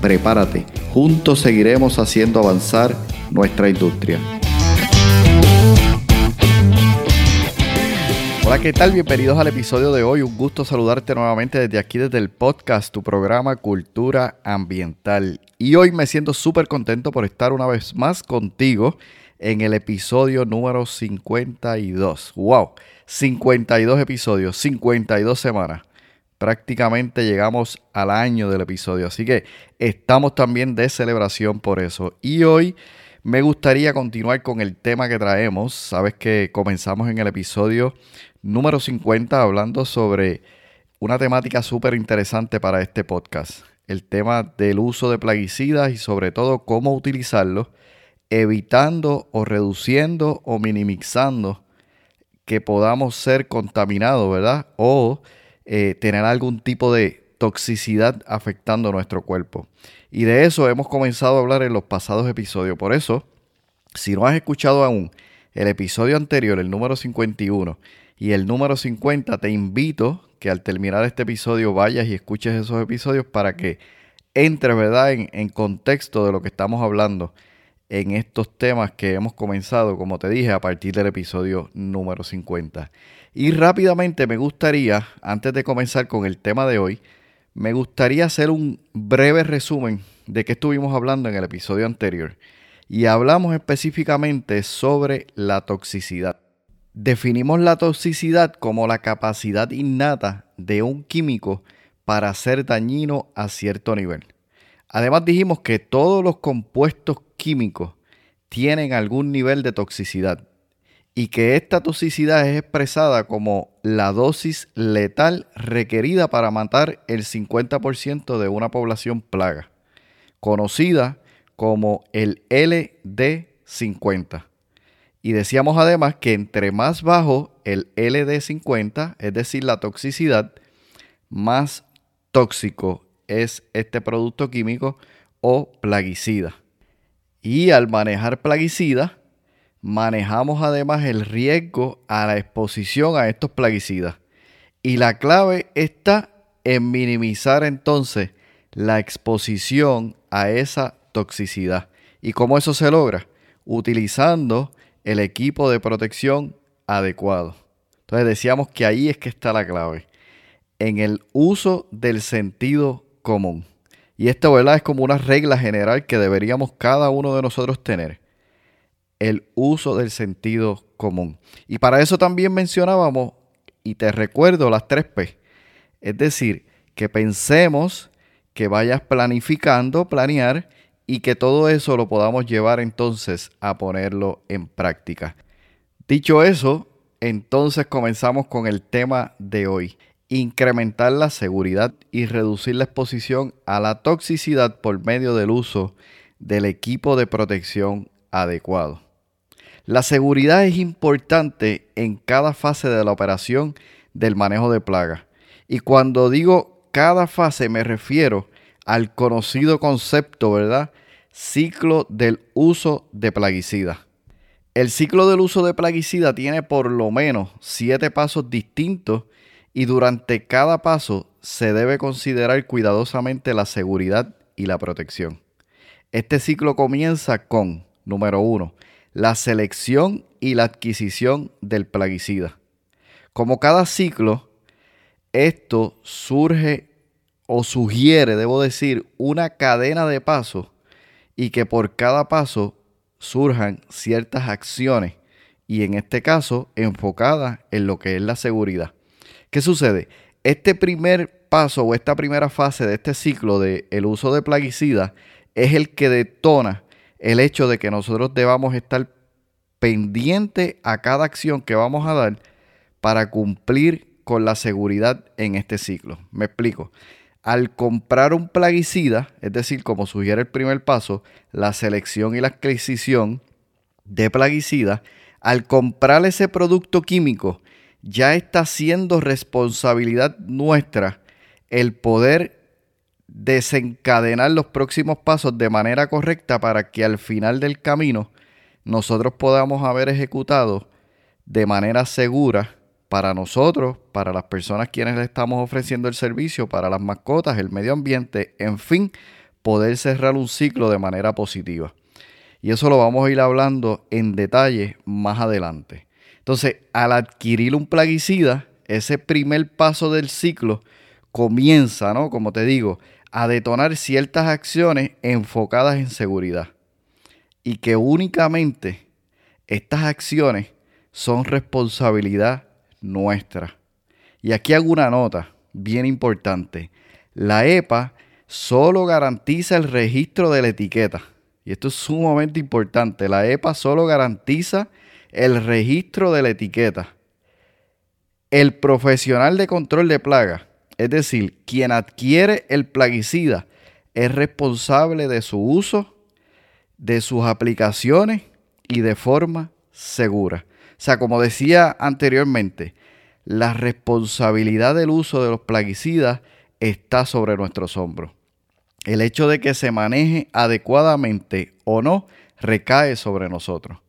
Prepárate, juntos seguiremos haciendo avanzar nuestra industria. Hola, ¿qué tal? Bienvenidos al episodio de hoy. Un gusto saludarte nuevamente desde aquí, desde el podcast, tu programa Cultura Ambiental. Y hoy me siento súper contento por estar una vez más contigo en el episodio número 52. ¡Wow! 52 episodios, 52 semanas. Prácticamente llegamos al año del episodio, así que estamos también de celebración por eso. Y hoy me gustaría continuar con el tema que traemos. Sabes que comenzamos en el episodio número 50 hablando sobre una temática súper interesante para este podcast. El tema del uso de plaguicidas y sobre todo cómo utilizarlos, evitando o reduciendo o minimizando que podamos ser contaminados, ¿verdad? O eh, tener algún tipo de toxicidad afectando nuestro cuerpo. Y de eso hemos comenzado a hablar en los pasados episodios. Por eso, si no has escuchado aún el episodio anterior, el número 51, y el número 50, te invito que al terminar este episodio vayas y escuches esos episodios para que entres, ¿verdad?, en, en contexto de lo que estamos hablando en estos temas que hemos comenzado, como te dije, a partir del episodio número 50. Y rápidamente me gustaría, antes de comenzar con el tema de hoy, me gustaría hacer un breve resumen de qué estuvimos hablando en el episodio anterior. Y hablamos específicamente sobre la toxicidad. Definimos la toxicidad como la capacidad innata de un químico para ser dañino a cierto nivel. Además dijimos que todos los compuestos químicos tienen algún nivel de toxicidad y que esta toxicidad es expresada como la dosis letal requerida para matar el 50% de una población plaga, conocida como el LD50. Y decíamos además que entre más bajo el LD50, es decir, la toxicidad, más tóxico es este producto químico o plaguicida. Y al manejar plaguicida, manejamos además el riesgo a la exposición a estos plaguicidas. Y la clave está en minimizar entonces la exposición a esa toxicidad. ¿Y cómo eso se logra? Utilizando el equipo de protección adecuado. Entonces decíamos que ahí es que está la clave, en el uso del sentido común. Y esto ¿verdad? es como una regla general que deberíamos cada uno de nosotros tener, el uso del sentido común. Y para eso también mencionábamos, y te recuerdo las tres P, es decir, que pensemos, que vayas planificando, planear, y que todo eso lo podamos llevar entonces a ponerlo en práctica. Dicho eso, entonces comenzamos con el tema de hoy. Incrementar la seguridad y reducir la exposición a la toxicidad por medio del uso del equipo de protección adecuado. La seguridad es importante en cada fase de la operación del manejo de plagas. Y cuando digo cada fase me refiero al conocido concepto, ¿verdad? Ciclo del uso de plaguicida. El ciclo del uso de plaguicida tiene por lo menos siete pasos distintos y durante cada paso se debe considerar cuidadosamente la seguridad y la protección. Este ciclo comienza con, número uno, la selección y la adquisición del plaguicida. Como cada ciclo, esto surge o sugiere, debo decir, una cadena de pasos y que por cada paso surjan ciertas acciones y en este caso enfocadas en lo que es la seguridad. ¿Qué sucede? Este primer paso o esta primera fase de este ciclo del el uso de plaguicidas es el que detona el hecho de que nosotros debamos estar pendiente a cada acción que vamos a dar para cumplir con la seguridad en este ciclo. Me explico. Al comprar un plaguicida, es decir, como sugiere el primer paso, la selección y la adquisición de plaguicida, al comprar ese producto químico, ya está siendo responsabilidad nuestra el poder desencadenar los próximos pasos de manera correcta para que al final del camino nosotros podamos haber ejecutado de manera segura para nosotros, para las personas quienes le estamos ofreciendo el servicio, para las mascotas, el medio ambiente, en fin, poder cerrar un ciclo de manera positiva. Y eso lo vamos a ir hablando en detalle más adelante. Entonces, al adquirir un plaguicida, ese primer paso del ciclo comienza, ¿no? Como te digo, a detonar ciertas acciones enfocadas en seguridad. Y que únicamente estas acciones son responsabilidad nuestra. Y aquí hago una nota bien importante. La EPA solo garantiza el registro de la etiqueta. Y esto es sumamente importante. La EPA solo garantiza el registro de la etiqueta. El profesional de control de plagas, es decir, quien adquiere el plaguicida, es responsable de su uso, de sus aplicaciones y de forma segura. O sea, como decía anteriormente, la responsabilidad del uso de los plaguicidas está sobre nuestros hombros. El hecho de que se maneje adecuadamente o no recae sobre nosotros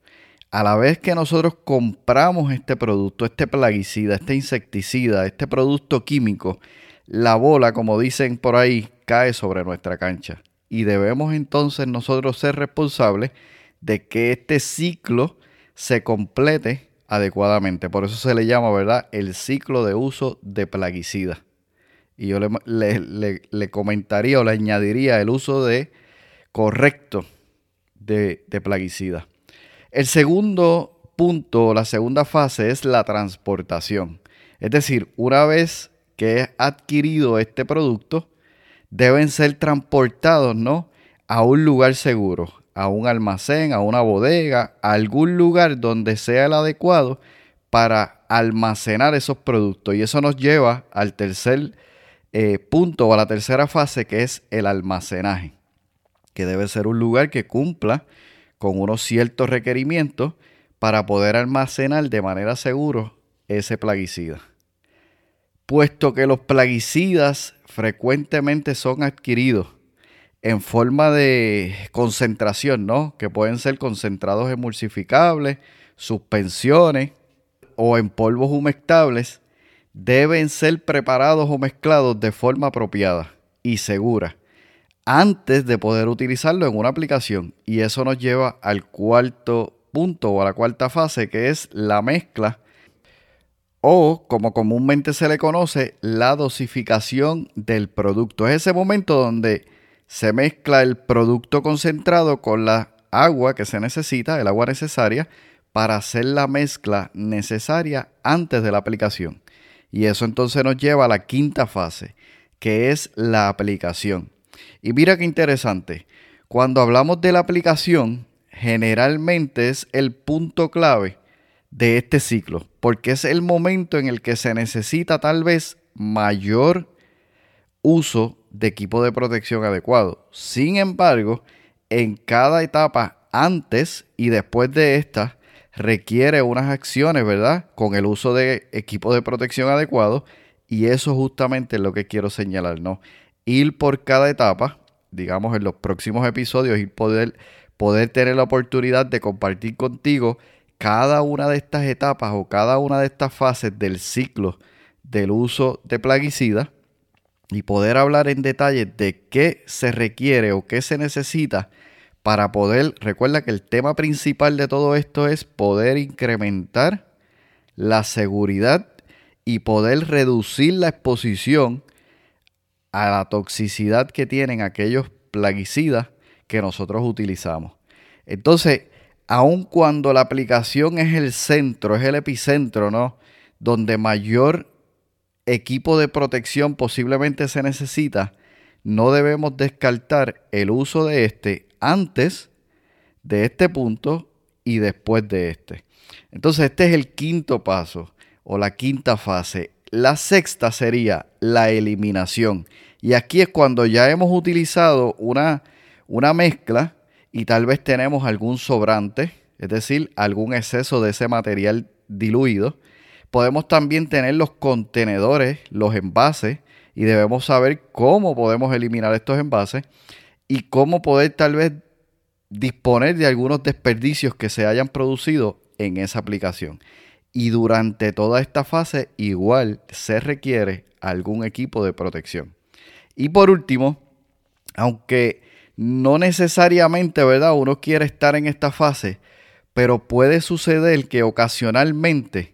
a la vez que nosotros compramos este producto, este plaguicida, este insecticida, este producto químico, la bola, como dicen por ahí, cae sobre nuestra cancha. Y debemos entonces nosotros ser responsables de que este ciclo se complete adecuadamente. Por eso se le llama, ¿verdad?, el ciclo de uso de plaguicida. Y yo le, le, comentaría o le añadiría el uso de correcto de, de plaguicida. El segundo punto, la segunda fase es la transportación. Es decir, una vez que he adquirido este producto, deben ser transportados, ¿no? A un lugar seguro, a un almacén, a una bodega, a algún lugar donde sea el adecuado para almacenar esos productos. Y eso nos lleva al tercer eh, punto o a la tercera fase que es el almacenaje, que debe ser un lugar que cumpla con unos ciertos requerimientos para poder almacenar de manera segura ese plaguicida. Puesto que los plaguicidas frecuentemente son adquiridos en forma de concentración, ¿no? Que pueden ser concentrados emulsificables, suspensiones o en polvos humectables, deben ser preparados o mezclados de forma apropiada y segura antes de poder utilizarlo en una aplicación. Y eso nos lleva al cuarto punto o a la cuarta fase, que es la mezcla o, como comúnmente se le conoce, la dosificación del producto. Es ese momento donde se mezcla el producto concentrado con la agua que se necesita, el agua necesaria, para hacer la mezcla necesaria antes de la aplicación. Y eso entonces nos lleva a la quinta fase, que es la aplicación. Y mira qué interesante. Cuando hablamos de la aplicación, generalmente es el punto clave de este ciclo, porque es el momento en el que se necesita tal vez mayor uso de equipo de protección adecuado. Sin embargo, en cada etapa antes y después de esta requiere unas acciones, ¿verdad? Con el uso de equipo de protección adecuado y eso justamente es lo que quiero señalar, ¿no? Ir por cada etapa, digamos en los próximos episodios, y poder, poder tener la oportunidad de compartir contigo cada una de estas etapas o cada una de estas fases del ciclo del uso de plaguicida y poder hablar en detalle de qué se requiere o qué se necesita para poder, recuerda que el tema principal de todo esto es poder incrementar la seguridad y poder reducir la exposición a la toxicidad que tienen aquellos plaguicidas que nosotros utilizamos. Entonces, aun cuando la aplicación es el centro, es el epicentro, ¿no? Donde mayor equipo de protección posiblemente se necesita, no debemos descartar el uso de este antes de este punto y después de este. Entonces, este es el quinto paso o la quinta fase, la sexta sería la eliminación. Y aquí es cuando ya hemos utilizado una, una mezcla y tal vez tenemos algún sobrante, es decir, algún exceso de ese material diluido. Podemos también tener los contenedores, los envases, y debemos saber cómo podemos eliminar estos envases y cómo poder tal vez disponer de algunos desperdicios que se hayan producido en esa aplicación. Y durante toda esta fase igual se requiere algún equipo de protección. Y por último, aunque no necesariamente, ¿verdad? Uno quiere estar en esta fase, pero puede suceder que ocasionalmente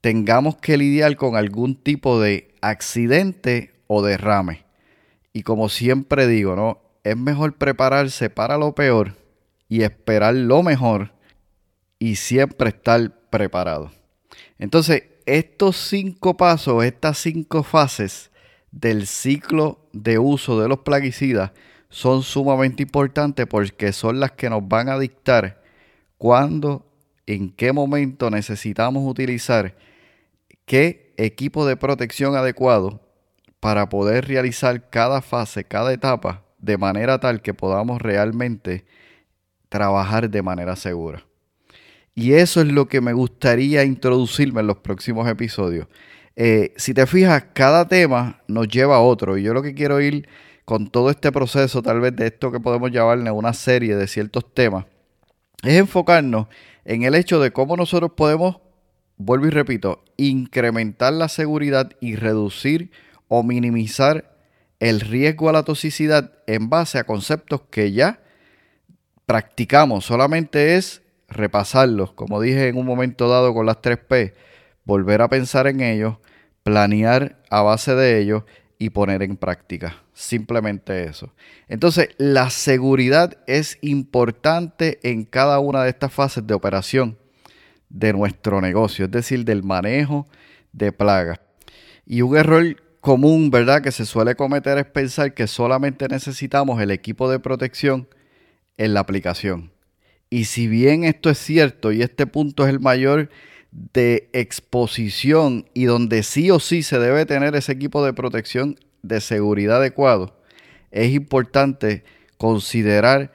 tengamos que lidiar con algún tipo de accidente o derrame. Y como siempre digo, ¿no? Es mejor prepararse para lo peor y esperar lo mejor y siempre estar preparado. Entonces, estos cinco pasos, estas cinco fases del ciclo de uso de los plaguicidas son sumamente importantes porque son las que nos van a dictar cuándo, en qué momento necesitamos utilizar qué equipo de protección adecuado para poder realizar cada fase, cada etapa de manera tal que podamos realmente trabajar de manera segura. Y eso es lo que me gustaría introducirme en los próximos episodios. Eh, si te fijas, cada tema nos lleva a otro. Y yo lo que quiero ir con todo este proceso, tal vez de esto que podemos llamarle una serie de ciertos temas, es enfocarnos en el hecho de cómo nosotros podemos, vuelvo y repito, incrementar la seguridad y reducir o minimizar el riesgo a la toxicidad en base a conceptos que ya practicamos, solamente es repasarlos, como dije en un momento dado con las 3P, volver a pensar en ellos, planear a base de ellos y poner en práctica. Simplemente eso. Entonces, la seguridad es importante en cada una de estas fases de operación de nuestro negocio, es decir, del manejo de plagas. Y un error común, ¿verdad?, que se suele cometer es pensar que solamente necesitamos el equipo de protección en la aplicación. Y si bien esto es cierto y este punto es el mayor de exposición y donde sí o sí se debe tener ese equipo de protección de seguridad adecuado, es importante considerar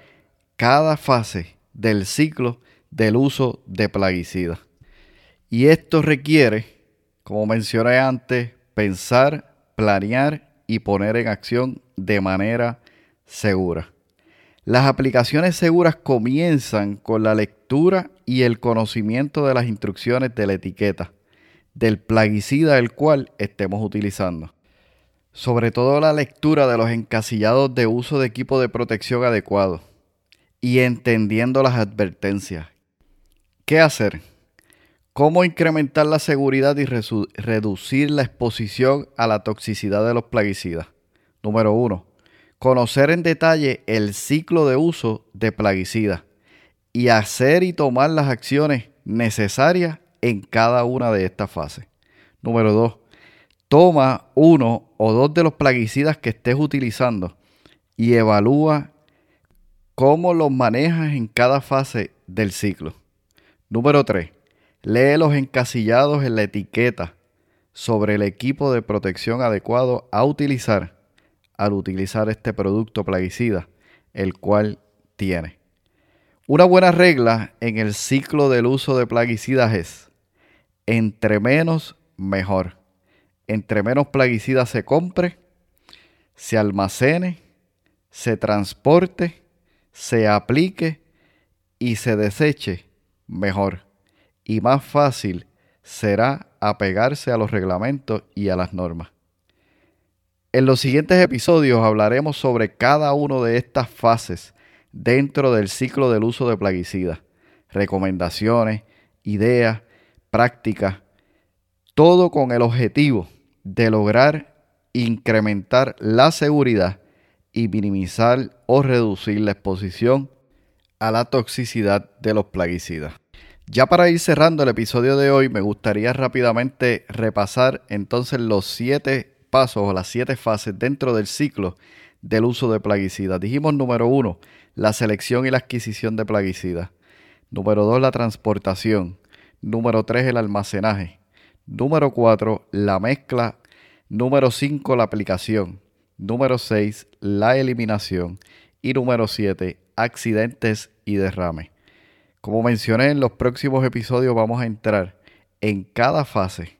cada fase del ciclo del uso de plaguicidas. Y esto requiere, como mencioné antes, pensar, planear y poner en acción de manera segura. Las aplicaciones seguras comienzan con la lectura y el conocimiento de las instrucciones de la etiqueta del plaguicida el cual estemos utilizando. Sobre todo la lectura de los encasillados de uso de equipo de protección adecuado y entendiendo las advertencias. ¿Qué hacer? ¿Cómo incrementar la seguridad y reducir la exposición a la toxicidad de los plaguicidas? Número 1 conocer en detalle el ciclo de uso de plaguicidas y hacer y tomar las acciones necesarias en cada una de estas fases. Número 2. Toma uno o dos de los plaguicidas que estés utilizando y evalúa cómo los manejas en cada fase del ciclo. Número 3. Lee los encasillados en la etiqueta sobre el equipo de protección adecuado a utilizar al utilizar este producto plaguicida, el cual tiene. Una buena regla en el ciclo del uso de plaguicidas es, entre menos, mejor. Entre menos plaguicidas se compre, se almacene, se transporte, se aplique y se deseche, mejor. Y más fácil será apegarse a los reglamentos y a las normas. En los siguientes episodios hablaremos sobre cada una de estas fases dentro del ciclo del uso de plaguicidas, recomendaciones, ideas, prácticas, todo con el objetivo de lograr incrementar la seguridad y minimizar o reducir la exposición a la toxicidad de los plaguicidas. Ya para ir cerrando el episodio de hoy, me gustaría rápidamente repasar entonces los siete pasos o las siete fases dentro del ciclo del uso de plaguicidas. Dijimos número uno, la selección y la adquisición de plaguicidas. Número dos, la transportación. Número tres, el almacenaje. Número cuatro, la mezcla. Número cinco, la aplicación. Número 6, la eliminación. Y número 7, accidentes y derrame. Como mencioné en los próximos episodios vamos a entrar en cada fase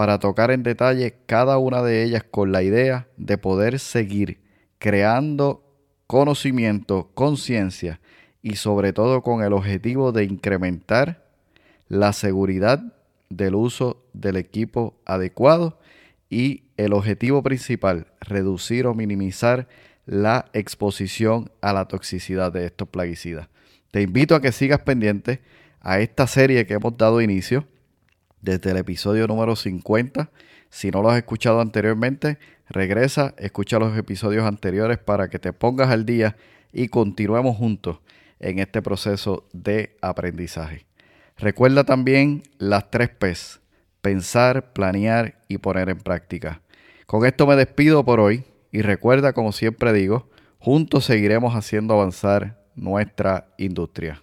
para tocar en detalle cada una de ellas con la idea de poder seguir creando conocimiento, conciencia y sobre todo con el objetivo de incrementar la seguridad del uso del equipo adecuado y el objetivo principal, reducir o minimizar la exposición a la toxicidad de estos plaguicidas. Te invito a que sigas pendiente a esta serie que hemos dado inicio desde el episodio número 50. Si no lo has escuchado anteriormente, regresa, escucha los episodios anteriores para que te pongas al día y continuemos juntos en este proceso de aprendizaje. Recuerda también las tres P's, pensar, planear y poner en práctica. Con esto me despido por hoy y recuerda, como siempre digo, juntos seguiremos haciendo avanzar nuestra industria.